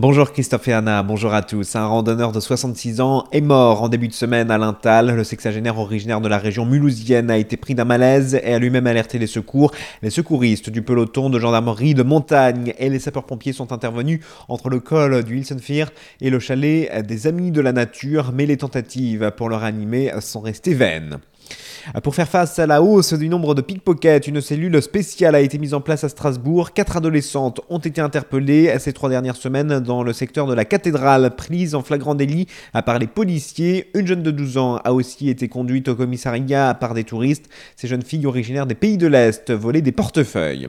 Bonjour Christophe et Anna, bonjour à tous. Un randonneur de 66 ans est mort en début de semaine à l'Intal. Le sexagénaire originaire de la région mulhousienne a été pris d'un malaise et a lui-même alerté les secours. Les secouristes du peloton de gendarmerie de montagne et les sapeurs-pompiers sont intervenus entre le col du Hilsenfir et le chalet des Amis de la Nature, mais les tentatives pour le ranimer sont restées vaines. Pour faire face à la hausse du nombre de pickpockets, une cellule spéciale a été mise en place à Strasbourg. Quatre adolescentes ont été interpellées ces trois dernières semaines dans le secteur de la cathédrale, prise en flagrant délit par les policiers. Une jeune de 12 ans a aussi été conduite au commissariat par des touristes. Ces jeunes filles originaires des pays de l'Est volaient des portefeuilles.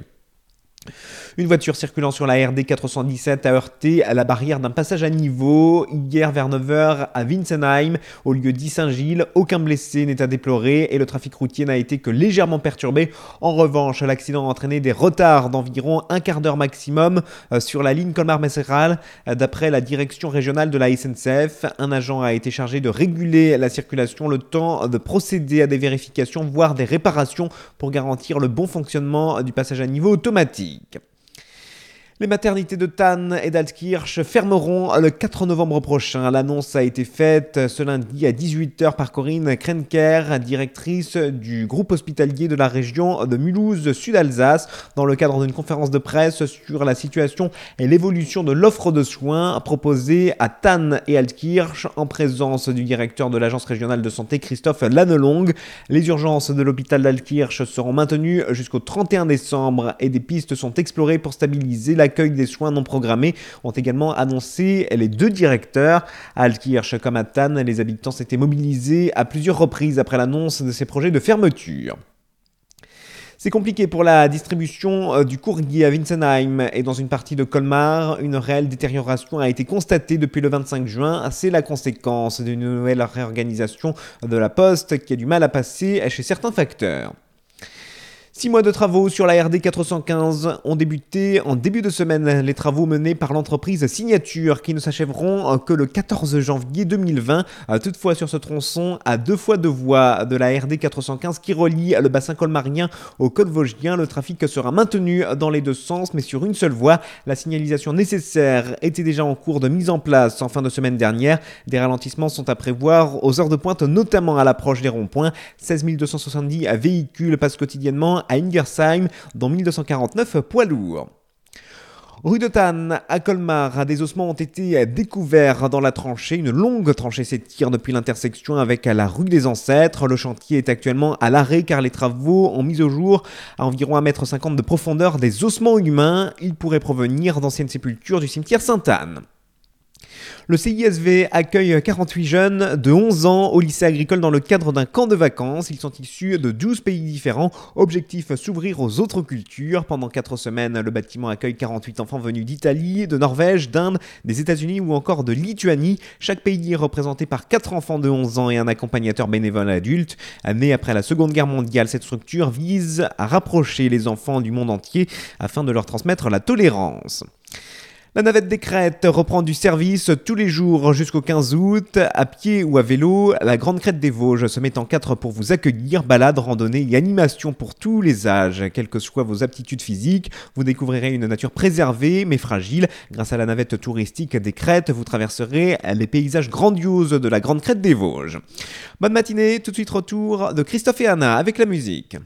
Une voiture circulant sur la RD 417 a heurté à la barrière d'un passage à niveau hier vers 9h à Winsenheim, au lieu dit Saint-Gilles. Aucun blessé n'est à déplorer et le trafic routier n'a été que légèrement perturbé. En revanche, l'accident a entraîné des retards d'environ un quart d'heure maximum euh, sur la ligne Colmar-Messeral. D'après la direction régionale de la SNCF, un agent a été chargé de réguler la circulation le temps de procéder à des vérifications, voire des réparations pour garantir le bon fonctionnement du passage à niveau automatique. Les maternités de Tann et d'Altkirch fermeront le 4 novembre prochain. L'annonce a été faite ce lundi à 18h par Corinne Krenker, directrice du groupe hospitalier de la région de Mulhouse-Sud-Alsace, dans le cadre d'une conférence de presse sur la situation et l'évolution de l'offre de soins proposée à Tann et Altkirch en présence du directeur de l'agence régionale de santé Christophe Lannelong. Les urgences de l'hôpital d'Altkirch seront maintenues jusqu'au 31 décembre et des pistes sont explorées pour stabiliser la l'accueil des soins non programmés ont également annoncé les deux directeurs. À Alkirch comme à Tann, les habitants s'étaient mobilisés à plusieurs reprises après l'annonce de ces projets de fermeture. C'est compliqué pour la distribution euh, du courrier à Winsenheim et dans une partie de Colmar. Une réelle détérioration a été constatée depuis le 25 juin. C'est la conséquence d'une nouvelle réorganisation de la poste qui a du mal à passer chez certains facteurs. Six mois de travaux sur la RD 415 ont débuté en début de semaine. Les travaux menés par l'entreprise Signature qui ne s'achèveront que le 14 janvier 2020. Toutefois, sur ce tronçon, à deux fois deux voies de la RD 415 qui relie le bassin colmarien au col vosgien, le trafic sera maintenu dans les deux sens, mais sur une seule voie. La signalisation nécessaire était déjà en cours de mise en place en fin de semaine dernière. Des ralentissements sont à prévoir aux heures de pointe, notamment à l'approche des ronds-points. 16 270 véhicules passent quotidiennement à Ingersheim, dont 1249 poids lourds. Rue de Tannes, à Colmar, des ossements ont été découverts dans la tranchée. Une longue tranchée s'étire depuis l'intersection avec la rue des Ancêtres. Le chantier est actuellement à l'arrêt car les travaux ont mis au jour à environ 1,50 m de profondeur des ossements humains. Ils pourraient provenir d'anciennes sépultures du cimetière Sainte-Anne. Le CISV accueille 48 jeunes de 11 ans au lycée agricole dans le cadre d'un camp de vacances. Ils sont issus de 12 pays différents. Objectif s'ouvrir aux autres cultures. Pendant 4 semaines, le bâtiment accueille 48 enfants venus d'Italie, de Norvège, d'Inde, des États-Unis ou encore de Lituanie. Chaque pays est représenté par 4 enfants de 11 ans et un accompagnateur bénévole adulte. Né après la Seconde Guerre mondiale, cette structure vise à rapprocher les enfants du monde entier afin de leur transmettre la tolérance. La navette des crêtes reprend du service tous les jours jusqu'au 15 août, à pied ou à vélo. La Grande Crête des Vosges se met en quatre pour vous accueillir. Balade, randonnée et animation pour tous les âges. Quelles que soient vos aptitudes physiques, vous découvrirez une nature préservée mais fragile. Grâce à la navette touristique des crêtes, vous traverserez les paysages grandioses de la Grande Crête des Vosges. Bonne matinée, tout de suite retour de Christophe et Anna avec la musique.